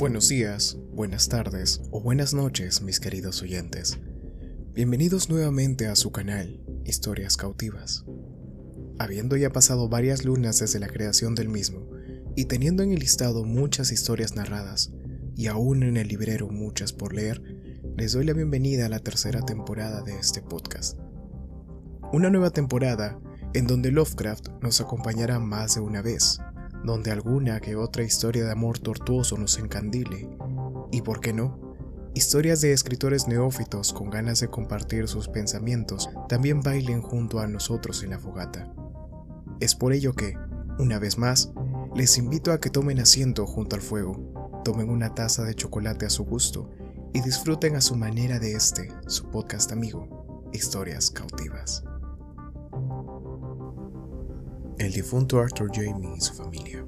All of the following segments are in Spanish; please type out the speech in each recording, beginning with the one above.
Buenos días, buenas tardes o buenas noches, mis queridos oyentes. Bienvenidos nuevamente a su canal, Historias Cautivas. Habiendo ya pasado varias lunas desde la creación del mismo, y teniendo en el listado muchas historias narradas, y aún en el librero muchas por leer, les doy la bienvenida a la tercera temporada de este podcast. Una nueva temporada en donde Lovecraft nos acompañará más de una vez, donde alguna que otra historia de amor tortuoso nos encandile, y por qué no, historias de escritores neófitos con ganas de compartir sus pensamientos también bailen junto a nosotros en la fogata. Es por ello que, una vez más, les invito a que tomen asiento junto al fuego, tomen una taza de chocolate a su gusto y disfruten a su manera de este, su podcast amigo, Historias Cautivas el difunto Arthur Jamie y su familia.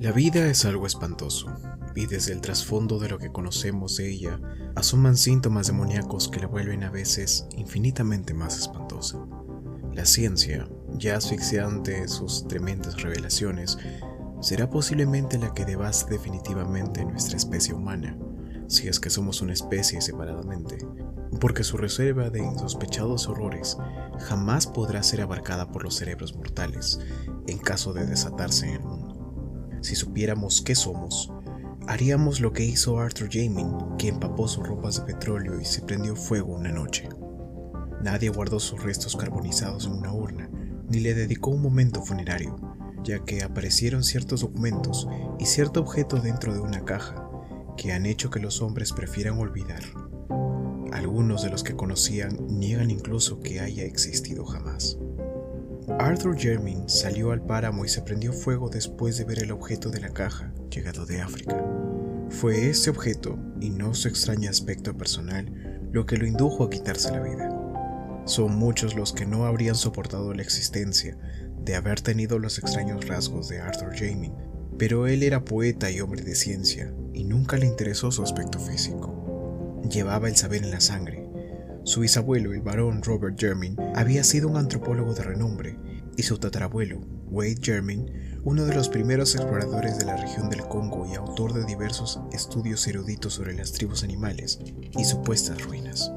La vida es algo espantoso, y desde el trasfondo de lo que conocemos de ella asoman síntomas demoníacos que la vuelven a veces infinitamente más espantosa. La ciencia, ya asfixiante sus tremendas revelaciones, será posiblemente la que devaste definitivamente nuestra especie humana, si es que somos una especie separadamente, porque su reserva de insospechados horrores jamás podrá ser abarcada por los cerebros mortales en caso de desatarse en el mundo. Si supiéramos qué somos, haríamos lo que hizo Arthur Jamin, que empapó sus ropas de petróleo y se prendió fuego una noche. Nadie guardó sus restos carbonizados en una urna, ni le dedicó un momento funerario, ya que aparecieron ciertos documentos y cierto objeto dentro de una caja que han hecho que los hombres prefieran olvidar algunos de los que conocían niegan incluso que haya existido jamás. Arthur Jermyn salió al páramo y se prendió fuego después de ver el objeto de la caja llegado de África. Fue ese objeto, y no su extraño aspecto personal, lo que lo indujo a quitarse la vida. Son muchos los que no habrían soportado la existencia de haber tenido los extraños rasgos de Arthur Jamie, pero él era poeta y hombre de ciencia, y nunca le interesó su aspecto físico llevaba el saber en la sangre. Su bisabuelo, el barón Robert Jermyn, había sido un antropólogo de renombre, y su tatarabuelo, Wade Jermyn, uno de los primeros exploradores de la región del Congo y autor de diversos estudios eruditos sobre las tribus animales y supuestas ruinas.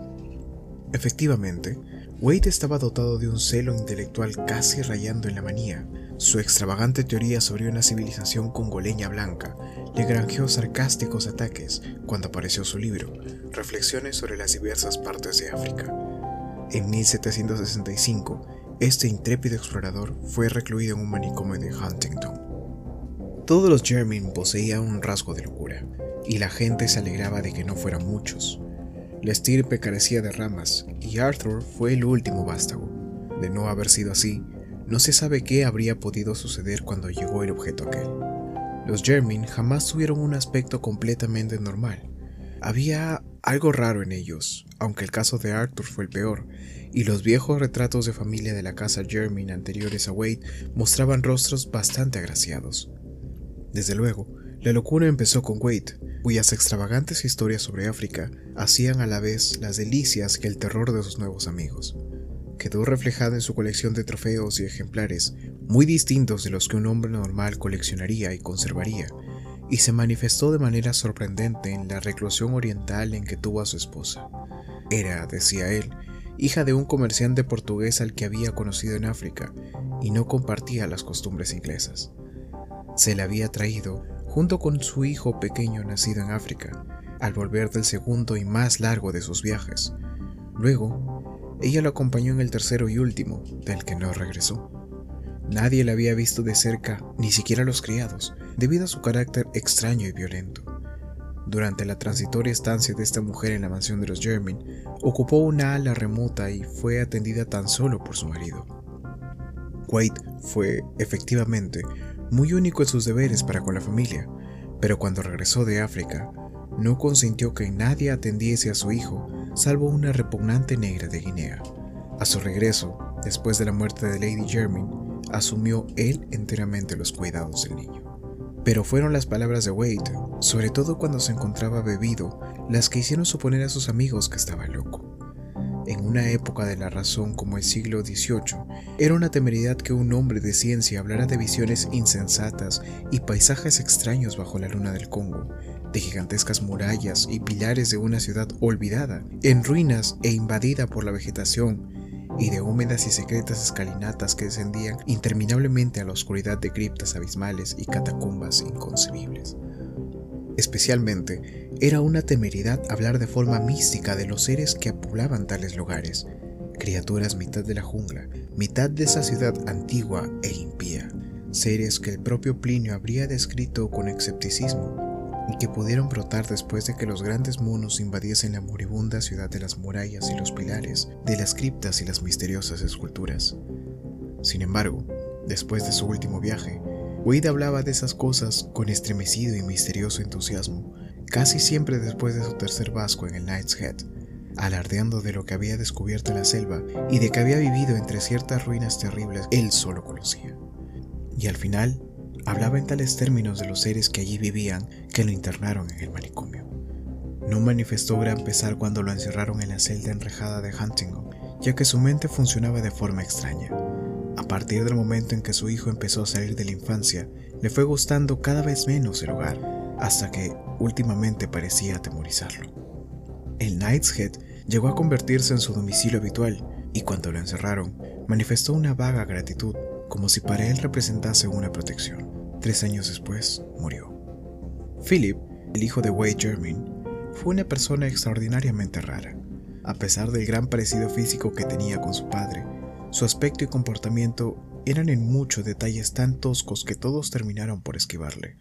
Efectivamente, Wade estaba dotado de un celo intelectual casi rayando en la manía, su extravagante teoría sobre una civilización congoleña blanca le granjeó sarcásticos ataques cuando apareció su libro, Reflexiones sobre las diversas partes de África. En 1765, este intrépido explorador fue recluido en un manicomio de Huntington. Todos los Germin poseían un rasgo de locura, y la gente se alegraba de que no fueran muchos. La estirpe carecía de ramas, y Arthur fue el último vástago. De no haber sido así, no se sabe qué habría podido suceder cuando llegó el objeto aquel. Los Jermin jamás tuvieron un aspecto completamente normal. Había algo raro en ellos, aunque el caso de Arthur fue el peor, y los viejos retratos de familia de la casa Jermin anteriores a Wade mostraban rostros bastante agraciados. Desde luego, la locura empezó con Wade, cuyas extravagantes historias sobre África hacían a la vez las delicias que el terror de sus nuevos amigos quedó reflejada en su colección de trofeos y ejemplares muy distintos de los que un hombre normal coleccionaría y conservaría, y se manifestó de manera sorprendente en la reclusión oriental en que tuvo a su esposa. Era, decía él, hija de un comerciante portugués al que había conocido en África, y no compartía las costumbres inglesas. Se la había traído junto con su hijo pequeño nacido en África, al volver del segundo y más largo de sus viajes. Luego, ella lo acompañó en el tercero y último, del que no regresó. Nadie la había visto de cerca, ni siquiera los criados, debido a su carácter extraño y violento. Durante la transitoria estancia de esta mujer en la mansión de los Jermyn, ocupó una ala remota y fue atendida tan solo por su marido. Wade fue, efectivamente, muy único en sus deberes para con la familia, pero cuando regresó de África, no consintió que nadie atendiese a su hijo salvo una repugnante negra de Guinea. A su regreso, después de la muerte de Lady Jermyn, asumió él enteramente los cuidados del niño. Pero fueron las palabras de Wade, sobre todo cuando se encontraba bebido, las que hicieron suponer a sus amigos que estaba loco. En una época de la razón como el siglo XVIII, era una temeridad que un hombre de ciencia hablara de visiones insensatas y paisajes extraños bajo la luna del Congo, de gigantescas murallas y pilares de una ciudad olvidada, en ruinas e invadida por la vegetación, y de húmedas y secretas escalinatas que descendían interminablemente a la oscuridad de criptas abismales y catacumbas inconcebibles. Especialmente, era una temeridad hablar de forma mística de los seres que poblaban tales lugares, criaturas mitad de la jungla, mitad de esa ciudad antigua e impía, seres que el propio Plinio habría descrito con escepticismo y que pudieron brotar después de que los grandes monos invadiesen la moribunda ciudad de las murallas y los pilares, de las criptas y las misteriosas esculturas. Sin embargo, después de su último viaje, Wade hablaba de esas cosas con estremecido y misterioso entusiasmo, casi siempre después de su tercer vasco en el Knight's Head, alardeando de lo que había descubierto en la selva y de que había vivido entre ciertas ruinas terribles él solo conocía. Y al final, Hablaba en tales términos de los seres que allí vivían que lo internaron en el manicomio. No manifestó gran pesar cuando lo encerraron en la celda enrejada de Huntington, ya que su mente funcionaba de forma extraña. A partir del momento en que su hijo empezó a salir de la infancia, le fue gustando cada vez menos el hogar, hasta que últimamente parecía atemorizarlo. El Knight's Head llegó a convertirse en su domicilio habitual, y cuando lo encerraron, manifestó una vaga gratitud como si para él representase una protección. Tres años después, murió. Philip, el hijo de Wade Jermyn, fue una persona extraordinariamente rara. A pesar del gran parecido físico que tenía con su padre, su aspecto y comportamiento eran en muchos detalles tan toscos que todos terminaron por esquivarle.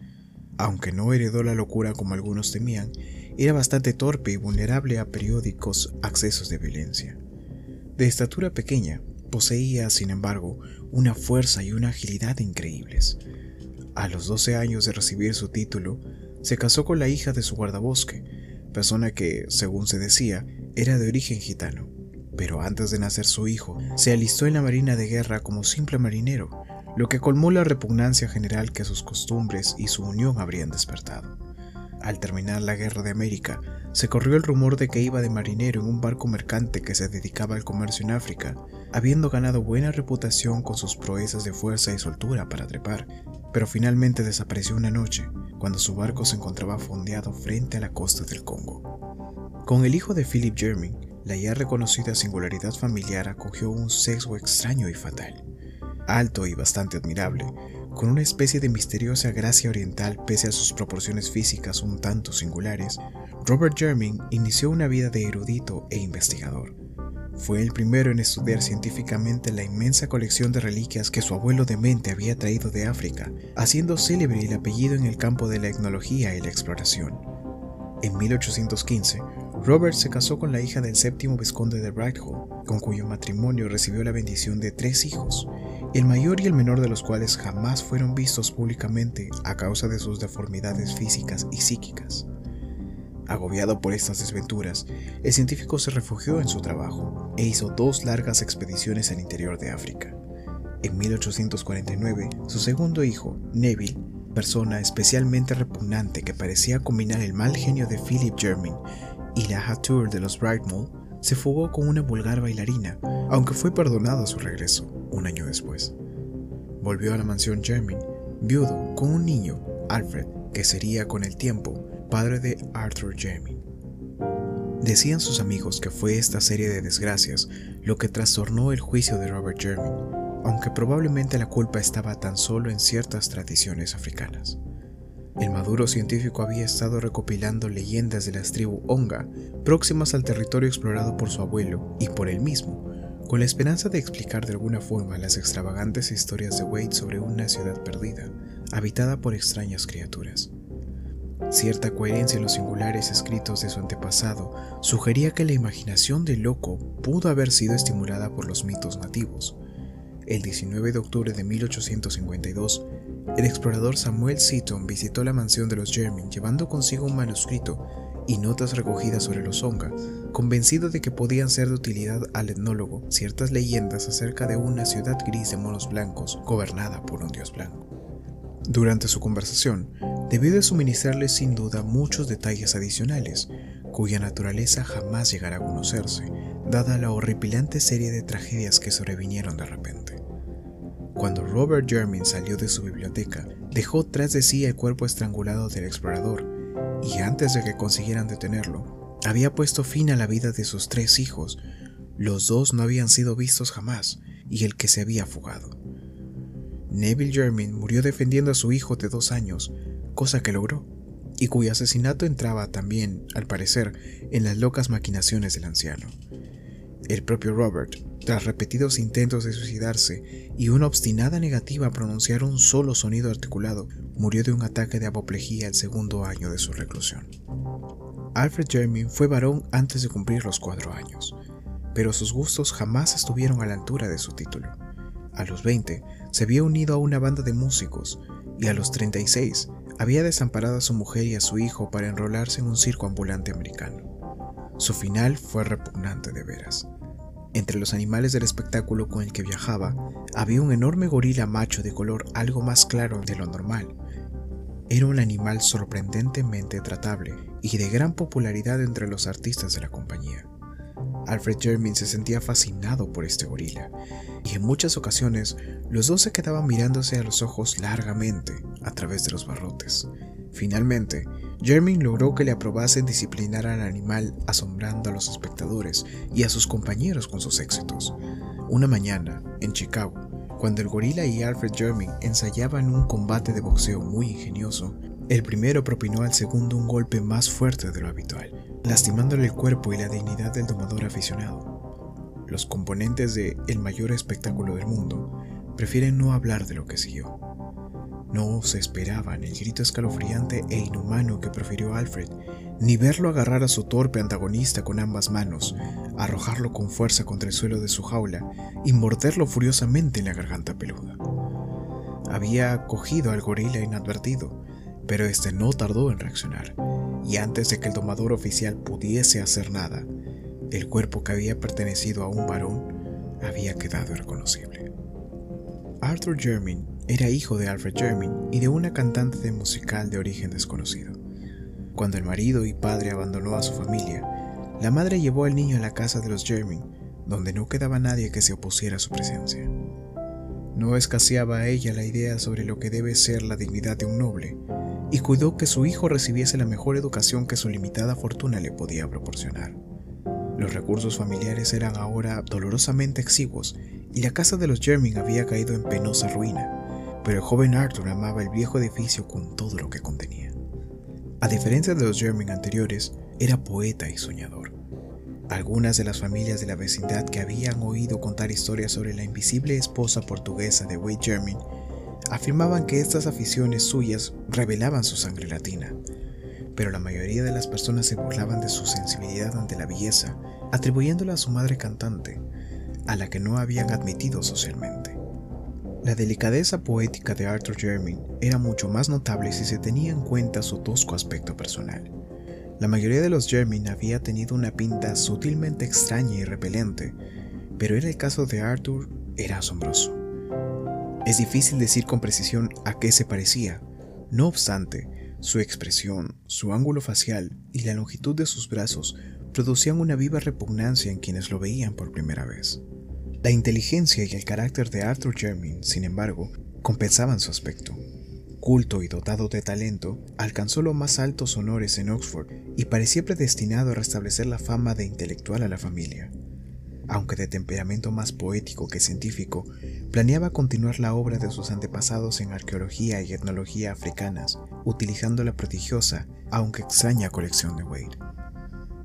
Aunque no heredó la locura como algunos temían, era bastante torpe y vulnerable a periódicos accesos de violencia. De estatura pequeña, Poseía, sin embargo, una fuerza y una agilidad increíbles. A los 12 años de recibir su título, se casó con la hija de su guardabosque, persona que, según se decía, era de origen gitano. Pero antes de nacer su hijo, se alistó en la Marina de Guerra como simple marinero, lo que colmó la repugnancia general que sus costumbres y su unión habrían despertado. Al terminar la Guerra de América, se corrió el rumor de que iba de marinero en un barco mercante que se dedicaba al comercio en África, habiendo ganado buena reputación con sus proezas de fuerza y soltura para trepar, pero finalmente desapareció una noche, cuando su barco se encontraba fondeado frente a la costa del Congo. Con el hijo de Philip Jermyn, la ya reconocida singularidad familiar acogió un sexo extraño y fatal. Alto y bastante admirable, con una especie de misteriosa gracia oriental pese a sus proporciones físicas un tanto singulares, Robert Jermyn inició una vida de erudito e investigador. Fue el primero en estudiar científicamente la inmensa colección de reliquias que su abuelo demente había traído de África, haciendo célebre el apellido en el campo de la etnología y la exploración. En 1815, Robert se casó con la hija del séptimo vizconde de Brighthall, con cuyo matrimonio recibió la bendición de tres hijos, el mayor y el menor de los cuales jamás fueron vistos públicamente a causa de sus deformidades físicas y psíquicas. Agobiado por estas desventuras, el científico se refugió en su trabajo e hizo dos largas expediciones al interior de África. En 1849, su segundo hijo, Neville, persona especialmente repugnante que parecía combinar el mal genio de Philip Jermyn y la Hatour de los Brightmore, se fugó con una vulgar bailarina, aunque fue perdonado a su regreso, un año después. Volvió a la mansión Jermyn, viudo, con un niño, Alfred, que sería con el tiempo padre de Arthur Jermyn. Decían sus amigos que fue esta serie de desgracias lo que trastornó el juicio de Robert Jermyn, aunque probablemente la culpa estaba tan solo en ciertas tradiciones africanas. El maduro científico había estado recopilando leyendas de las tribus Onga, próximas al territorio explorado por su abuelo y por él mismo, con la esperanza de explicar de alguna forma las extravagantes historias de Wade sobre una ciudad perdida, habitada por extrañas criaturas. Cierta coherencia en los singulares escritos de su antepasado sugería que la imaginación del loco pudo haber sido estimulada por los mitos nativos. El 19 de octubre de 1852, el explorador Samuel Seaton visitó la mansión de los Jermyn llevando consigo un manuscrito y notas recogidas sobre los Onga, convencido de que podían ser de utilidad al etnólogo ciertas leyendas acerca de una ciudad gris de monos blancos gobernada por un dios blanco. Durante su conversación, debió de suministrarles sin duda muchos detalles adicionales, cuya naturaleza jamás llegará a conocerse, dada la horripilante serie de tragedias que sobrevinieron de repente. Cuando Robert Jermyn salió de su biblioteca, dejó tras de sí el cuerpo estrangulado del explorador, y antes de que consiguieran detenerlo, había puesto fin a la vida de sus tres hijos. Los dos no habían sido vistos jamás, y el que se había fugado. Neville Jermyn murió defendiendo a su hijo de dos años, cosa que logró, y cuyo asesinato entraba también, al parecer, en las locas maquinaciones del anciano. El propio Robert, tras repetidos intentos de suicidarse y una obstinada negativa a pronunciar un solo sonido articulado, murió de un ataque de apoplejía el segundo año de su reclusión. Alfred Jermyn fue varón antes de cumplir los cuatro años, pero sus gustos jamás estuvieron a la altura de su título. A los 20 se había unido a una banda de músicos y a los 36 había desamparado a su mujer y a su hijo para enrolarse en un circo ambulante americano. Su final fue repugnante de veras. Entre los animales del espectáculo con el que viajaba había un enorme gorila macho de color algo más claro de lo normal. Era un animal sorprendentemente tratable y de gran popularidad entre los artistas de la compañía. Alfred Jermyn se sentía fascinado por este gorila, y en muchas ocasiones los dos se quedaban mirándose a los ojos largamente a través de los barrotes. Finalmente, Jermyn logró que le aprobasen disciplinar al animal asombrando a los espectadores y a sus compañeros con sus éxitos. Una mañana, en Chicago, cuando el gorila y Alfred Jermyn ensayaban un combate de boxeo muy ingenioso, el primero propinó al segundo un golpe más fuerte de lo habitual, lastimándole el cuerpo y la dignidad del domador aficionado. Los componentes de El mayor espectáculo del mundo prefieren no hablar de lo que siguió. No se esperaban el grito escalofriante e inhumano que profirió Alfred, ni verlo agarrar a su torpe antagonista con ambas manos, arrojarlo con fuerza contra el suelo de su jaula y morderlo furiosamente en la garganta peluda. Había cogido al gorila inadvertido, pero este no tardó en reaccionar, y antes de que el domador oficial pudiese hacer nada, el cuerpo que había pertenecido a un varón había quedado irreconocible. Arthur Jermyn era hijo de Alfred Jermyn y de una cantante de musical de origen desconocido. Cuando el marido y padre abandonó a su familia, la madre llevó al niño a la casa de los Jermyn, donde no quedaba nadie que se opusiera a su presencia. No escaseaba a ella la idea sobre lo que debe ser la dignidad de un noble, y cuidó que su hijo recibiese la mejor educación que su limitada fortuna le podía proporcionar. Los recursos familiares eran ahora dolorosamente exiguos y la casa de los Jermyn había caído en penosa ruina pero el joven Arthur amaba el viejo edificio con todo lo que contenía. A diferencia de los Jermyn anteriores, era poeta y soñador. Algunas de las familias de la vecindad que habían oído contar historias sobre la invisible esposa portuguesa de Wade Jermyn afirmaban que estas aficiones suyas revelaban su sangre latina, pero la mayoría de las personas se burlaban de su sensibilidad ante la belleza, atribuyéndola a su madre cantante, a la que no habían admitido socialmente. La delicadeza poética de Arthur Jermyn era mucho más notable si se tenía en cuenta su tosco aspecto personal. La mayoría de los Jermyn había tenido una pinta sutilmente extraña y repelente, pero en el caso de Arthur era asombroso. Es difícil decir con precisión a qué se parecía, no obstante, su expresión, su ángulo facial y la longitud de sus brazos producían una viva repugnancia en quienes lo veían por primera vez. La inteligencia y el carácter de Arthur Jermyn, sin embargo, compensaban su aspecto. Culto y dotado de talento, alcanzó los más altos honores en Oxford y parecía predestinado a restablecer la fama de intelectual a la familia. Aunque de temperamento más poético que científico, planeaba continuar la obra de sus antepasados en arqueología y etnología africanas, utilizando la prodigiosa, aunque extraña colección de Wade.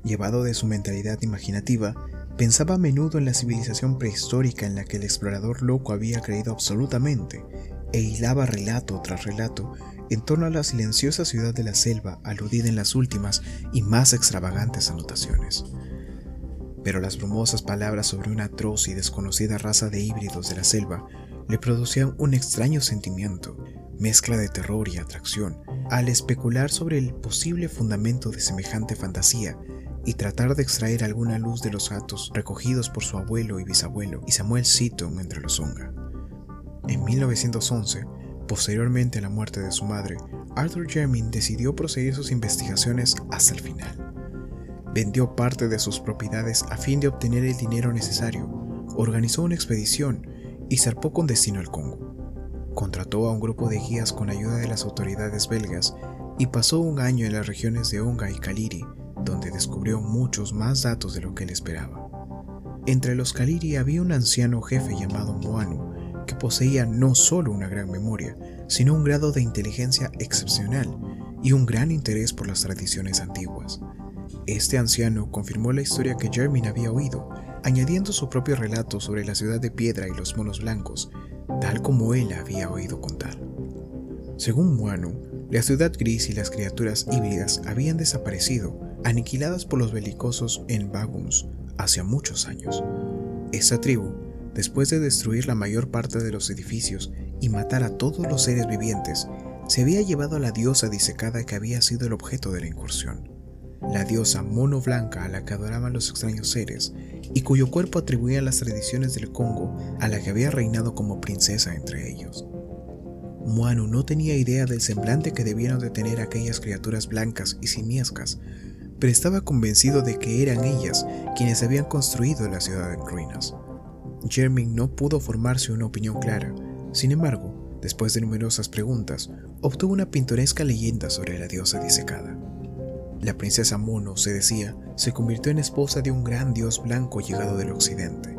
Llevado de su mentalidad imaginativa, Pensaba a menudo en la civilización prehistórica en la que el explorador loco había creído absolutamente e hilaba relato tras relato en torno a la silenciosa ciudad de la selva aludida en las últimas y más extravagantes anotaciones. Pero las brumosas palabras sobre una atroz y desconocida raza de híbridos de la selva le producían un extraño sentimiento, mezcla de terror y atracción, al especular sobre el posible fundamento de semejante fantasía y tratar de extraer alguna luz de los gatos recogidos por su abuelo y bisabuelo y Samuel Seaton entre los Onga. En 1911, posteriormente a la muerte de su madre, Arthur Jermyn decidió proseguir sus investigaciones hasta el final. vendió parte de sus propiedades a fin de obtener el dinero necesario, organizó una expedición y zarpó con destino al Congo. Contrató a un grupo de guías con ayuda de las autoridades belgas y pasó un año en las regiones de Onga y Kaliri, donde descubrió muchos más datos de lo que él esperaba. Entre los Kaliri había un anciano jefe llamado Moanu, que poseía no solo una gran memoria, sino un grado de inteligencia excepcional y un gran interés por las tradiciones antiguas. Este anciano confirmó la historia que Jermin había oído, añadiendo su propio relato sobre la ciudad de piedra y los monos blancos, tal como él había oído contar. Según Moanu, la ciudad gris y las criaturas híbridas habían desaparecido, aniquiladas por los belicosos en Baguns hace muchos años. Esa tribu, después de destruir la mayor parte de los edificios y matar a todos los seres vivientes, se había llevado a la diosa disecada que había sido el objeto de la incursión. La diosa mono blanca a la que adoraban los extraños seres y cuyo cuerpo atribuía las tradiciones del Congo a la que había reinado como princesa entre ellos. Muanu no tenía idea del semblante que debieron de tener aquellas criaturas blancas y simiescas, pero estaba convencido de que eran ellas quienes habían construido la ciudad en ruinas. Jermin no pudo formarse una opinión clara, sin embargo, después de numerosas preguntas, obtuvo una pintoresca leyenda sobre la diosa disecada. La princesa Mono, se decía, se convirtió en esposa de un gran dios blanco llegado del occidente.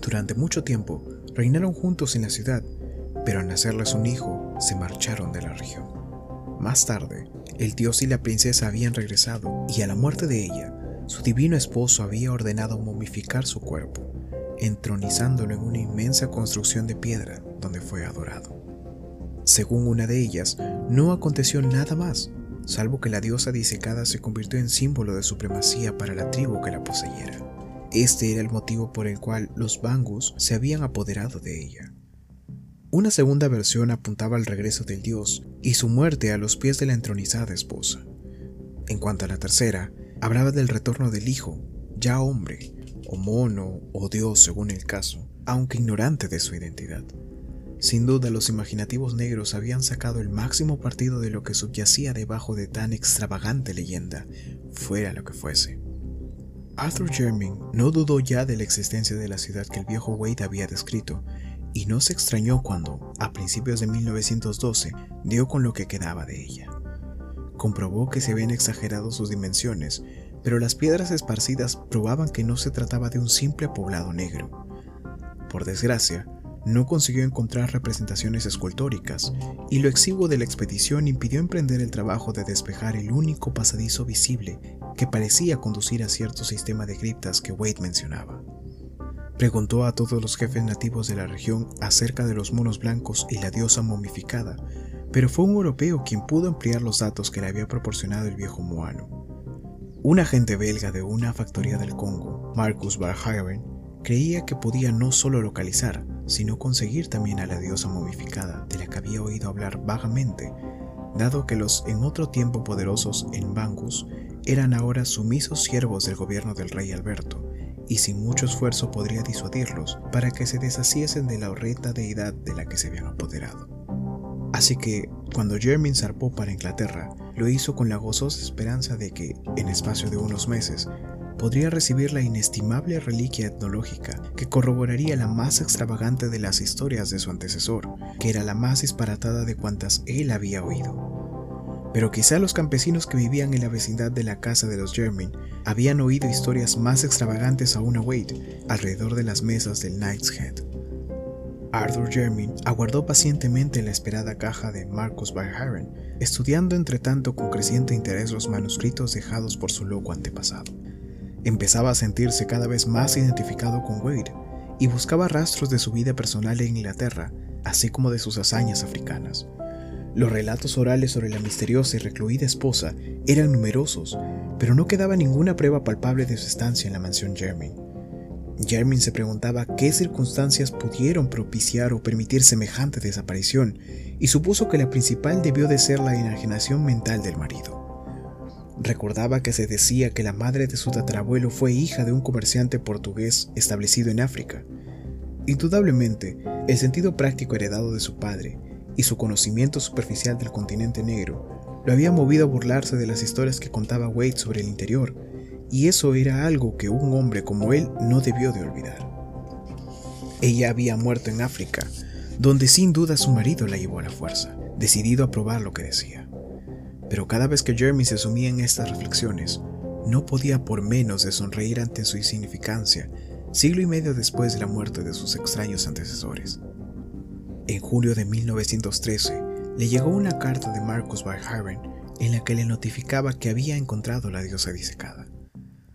Durante mucho tiempo reinaron juntos en la ciudad, pero al nacerles un hijo, se marcharon de la región. Más tarde, el dios y la princesa habían regresado y a la muerte de ella, su divino esposo había ordenado momificar su cuerpo, entronizándolo en una inmensa construcción de piedra donde fue adorado. Según una de ellas, no aconteció nada más, salvo que la diosa disecada se convirtió en símbolo de supremacía para la tribu que la poseyera. Este era el motivo por el cual los Bangus se habían apoderado de ella. Una segunda versión apuntaba al regreso del dios y su muerte a los pies de la entronizada esposa. En cuanto a la tercera, hablaba del retorno del hijo, ya hombre, o mono, o dios según el caso, aunque ignorante de su identidad. Sin duda los imaginativos negros habían sacado el máximo partido de lo que subyacía debajo de tan extravagante leyenda, fuera lo que fuese. Arthur Jermyn no dudó ya de la existencia de la ciudad que el viejo Wade había descrito, y no se extrañó cuando, a principios de 1912, dio con lo que quedaba de ella. Comprobó que se habían exagerado sus dimensiones, pero las piedras esparcidas probaban que no se trataba de un simple poblado negro. Por desgracia, no consiguió encontrar representaciones escultóricas, y lo exiguo de la expedición impidió emprender el trabajo de despejar el único pasadizo visible que parecía conducir a cierto sistema de criptas que Wade mencionaba. Preguntó a todos los jefes nativos de la región acerca de los monos blancos y la diosa momificada, pero fue un europeo quien pudo ampliar los datos que le había proporcionado el viejo Moano. Un agente belga de una factoría del Congo, Marcus Barheiren, creía que podía no solo localizar, sino conseguir también a la diosa momificada de la que había oído hablar vagamente, dado que los en otro tiempo poderosos en Bangus eran ahora sumisos siervos del gobierno del rey Alberto, y sin mucho esfuerzo podría disuadirlos para que se deshaciesen de la horrenda deidad de la que se habían apoderado. Así que, cuando Jermin zarpó para Inglaterra, lo hizo con la gozosa esperanza de que, en espacio de unos meses, podría recibir la inestimable reliquia etnológica que corroboraría la más extravagante de las historias de su antecesor, que era la más disparatada de cuantas él había oído. Pero quizá los campesinos que vivían en la vecindad de la casa de los Jermyn habían oído historias más extravagantes aún a Wade alrededor de las mesas del Knight's Head. Arthur Jermyn aguardó pacientemente la esperada caja de Marcus Byron, estudiando entre tanto con creciente interés los manuscritos dejados por su loco antepasado. Empezaba a sentirse cada vez más identificado con Wade y buscaba rastros de su vida personal en Inglaterra, así como de sus hazañas africanas. Los relatos orales sobre la misteriosa y recluida esposa eran numerosos, pero no quedaba ninguna prueba palpable de su estancia en la mansión Jermin. Jermin se preguntaba qué circunstancias pudieron propiciar o permitir semejante desaparición y supuso que la principal debió de ser la enajenación mental del marido. Recordaba que se decía que la madre de su tatarabuelo fue hija de un comerciante portugués establecido en África. Indudablemente, el sentido práctico heredado de su padre y su conocimiento superficial del continente negro lo había movido a burlarse de las historias que contaba Wade sobre el interior, y eso era algo que un hombre como él no debió de olvidar. Ella había muerto en África, donde sin duda su marido la llevó a la fuerza, decidido a probar lo que decía. Pero cada vez que Jeremy se sumía en estas reflexiones, no podía por menos de sonreír ante su insignificancia, siglo y medio después de la muerte de sus extraños antecesores. En julio de 1913, le llegó una carta de Marcus Byron en la que le notificaba que había encontrado la diosa disecada.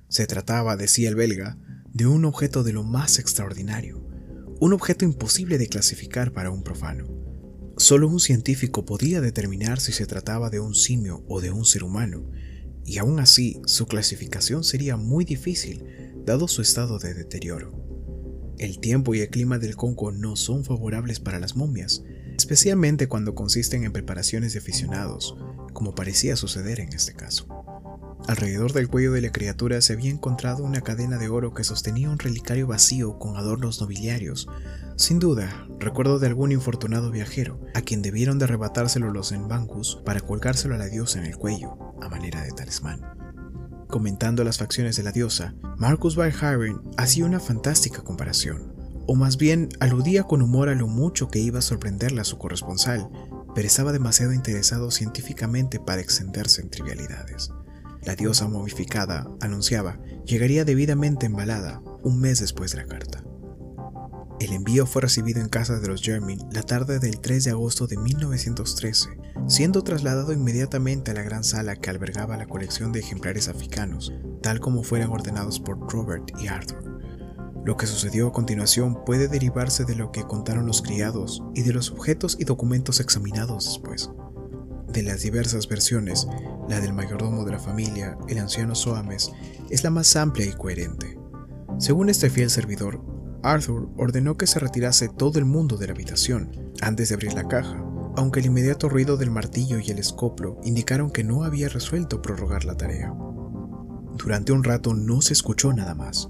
Se trataba, decía el belga, de un objeto de lo más extraordinario, un objeto imposible de clasificar para un profano. Solo un científico podía determinar si se trataba de un simio o de un ser humano, y aún así su clasificación sería muy difícil dado su estado de deterioro. El tiempo y el clima del Congo no son favorables para las momias, especialmente cuando consisten en preparaciones de aficionados, como parecía suceder en este caso. Alrededor del cuello de la criatura se había encontrado una cadena de oro que sostenía un relicario vacío con adornos nobiliarios. Sin duda, recuerdo de algún infortunado viajero, a quien debieron de arrebatárselo los Enbancus para colgárselo a la diosa en el cuello, a manera de talismán. Comentando las facciones de la diosa, Marcus Byron hacía una fantástica comparación, o más bien aludía con humor a lo mucho que iba a sorprenderle a su corresponsal, pero estaba demasiado interesado científicamente para extenderse en trivialidades. La diosa momificada, anunciaba, llegaría debidamente embalada un mes después de la carta. El envío fue recibido en casa de los Jermin la tarde del 3 de agosto de 1913, siendo trasladado inmediatamente a la gran sala que albergaba la colección de ejemplares africanos, tal como fueran ordenados por Robert y Arthur. Lo que sucedió a continuación puede derivarse de lo que contaron los criados y de los objetos y documentos examinados después. De las diversas versiones, la del mayordomo de la familia, el anciano Soames, es la más amplia y coherente. Según este fiel servidor, Arthur ordenó que se retirase todo el mundo de la habitación antes de abrir la caja, aunque el inmediato ruido del martillo y el escoplo indicaron que no había resuelto prorrogar la tarea. Durante un rato no se escuchó nada más.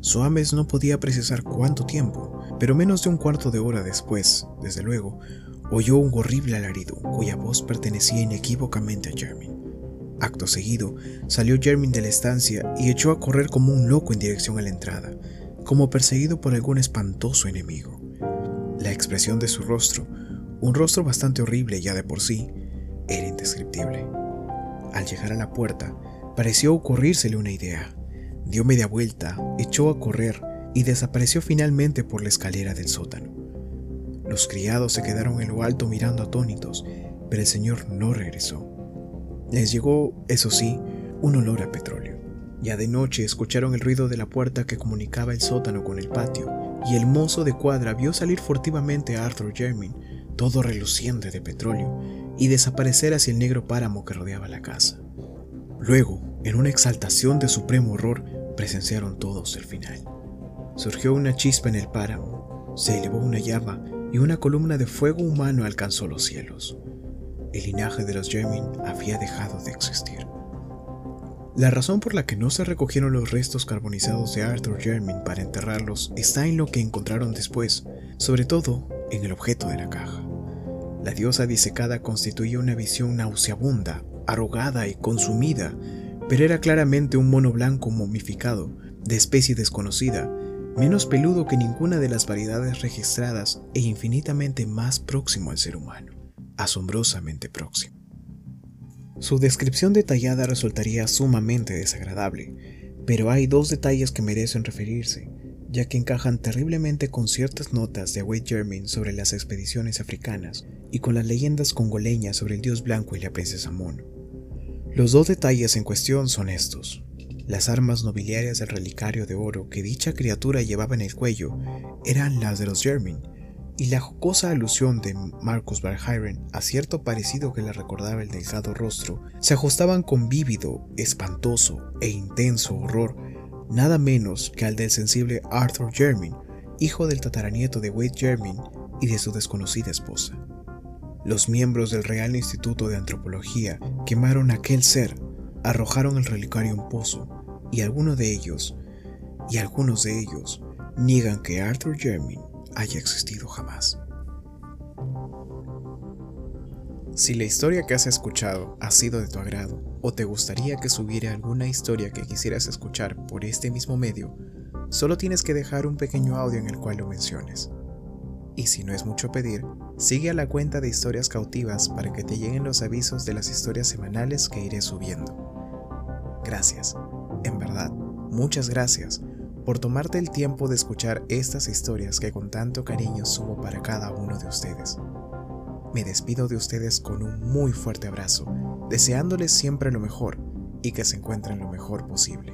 Soames no podía precisar cuánto tiempo, pero menos de un cuarto de hora después, desde luego, oyó un horrible alarido cuya voz pertenecía inequívocamente a Jermin. Acto seguido, salió Jermin de la estancia y echó a correr como un loco en dirección a la entrada, como perseguido por algún espantoso enemigo. La expresión de su rostro, un rostro bastante horrible ya de por sí, era indescriptible. Al llegar a la puerta, pareció ocurrírsele una idea. Dio media vuelta, echó a correr y desapareció finalmente por la escalera del sótano. Los criados se quedaron en lo alto mirando atónitos, pero el señor no regresó. Les llegó, eso sí, un olor a petróleo. Ya de noche escucharon el ruido de la puerta que comunicaba el sótano con el patio, y el mozo de cuadra vio salir furtivamente a Arthur Jermyn, todo reluciente de petróleo, y desaparecer hacia el negro páramo que rodeaba la casa. Luego, en una exaltación de supremo horror, presenciaron todos el final. Surgió una chispa en el páramo, se elevó una llama y una columna de fuego humano alcanzó los cielos. El linaje de los Jermin había dejado de existir. La razón por la que no se recogieron los restos carbonizados de Arthur Jermin para enterrarlos está en lo que encontraron después, sobre todo en el objeto de la caja. La diosa disecada constituía una visión nauseabunda, arrogada y consumida, pero era claramente un mono blanco momificado, de especie desconocida, menos peludo que ninguna de las variedades registradas e infinitamente más próximo al ser humano, asombrosamente próximo. Su descripción detallada resultaría sumamente desagradable, pero hay dos detalles que merecen referirse, ya que encajan terriblemente con ciertas notas de Wade Jermyn sobre las expediciones africanas y con las leyendas congoleñas sobre el dios blanco y la princesa Mono. Los dos detalles en cuestión son estos. Las armas nobiliarias del relicario de oro que dicha criatura llevaba en el cuello eran las de los Jermin, y la jocosa alusión de Marcus Barhiren a cierto parecido que le recordaba el delgado rostro se ajustaban con vívido, espantoso e intenso horror, nada menos que al del sensible Arthur Jermin, hijo del tataranieto de Wade Jermin y de su desconocida esposa. Los miembros del Real Instituto de Antropología quemaron aquel ser, arrojaron el relicario en pozo y algunos de ellos, y algunos de ellos, niegan que Arthur Jermyn haya existido jamás. Si la historia que has escuchado ha sido de tu agrado, o te gustaría que subiera alguna historia que quisieras escuchar por este mismo medio, solo tienes que dejar un pequeño audio en el cual lo menciones. Y si no es mucho pedir, sigue a la cuenta de historias cautivas para que te lleguen los avisos de las historias semanales que iré subiendo. Gracias, en verdad, muchas gracias por tomarte el tiempo de escuchar estas historias que con tanto cariño sumo para cada uno de ustedes. Me despido de ustedes con un muy fuerte abrazo, deseándoles siempre lo mejor y que se encuentren lo mejor posible.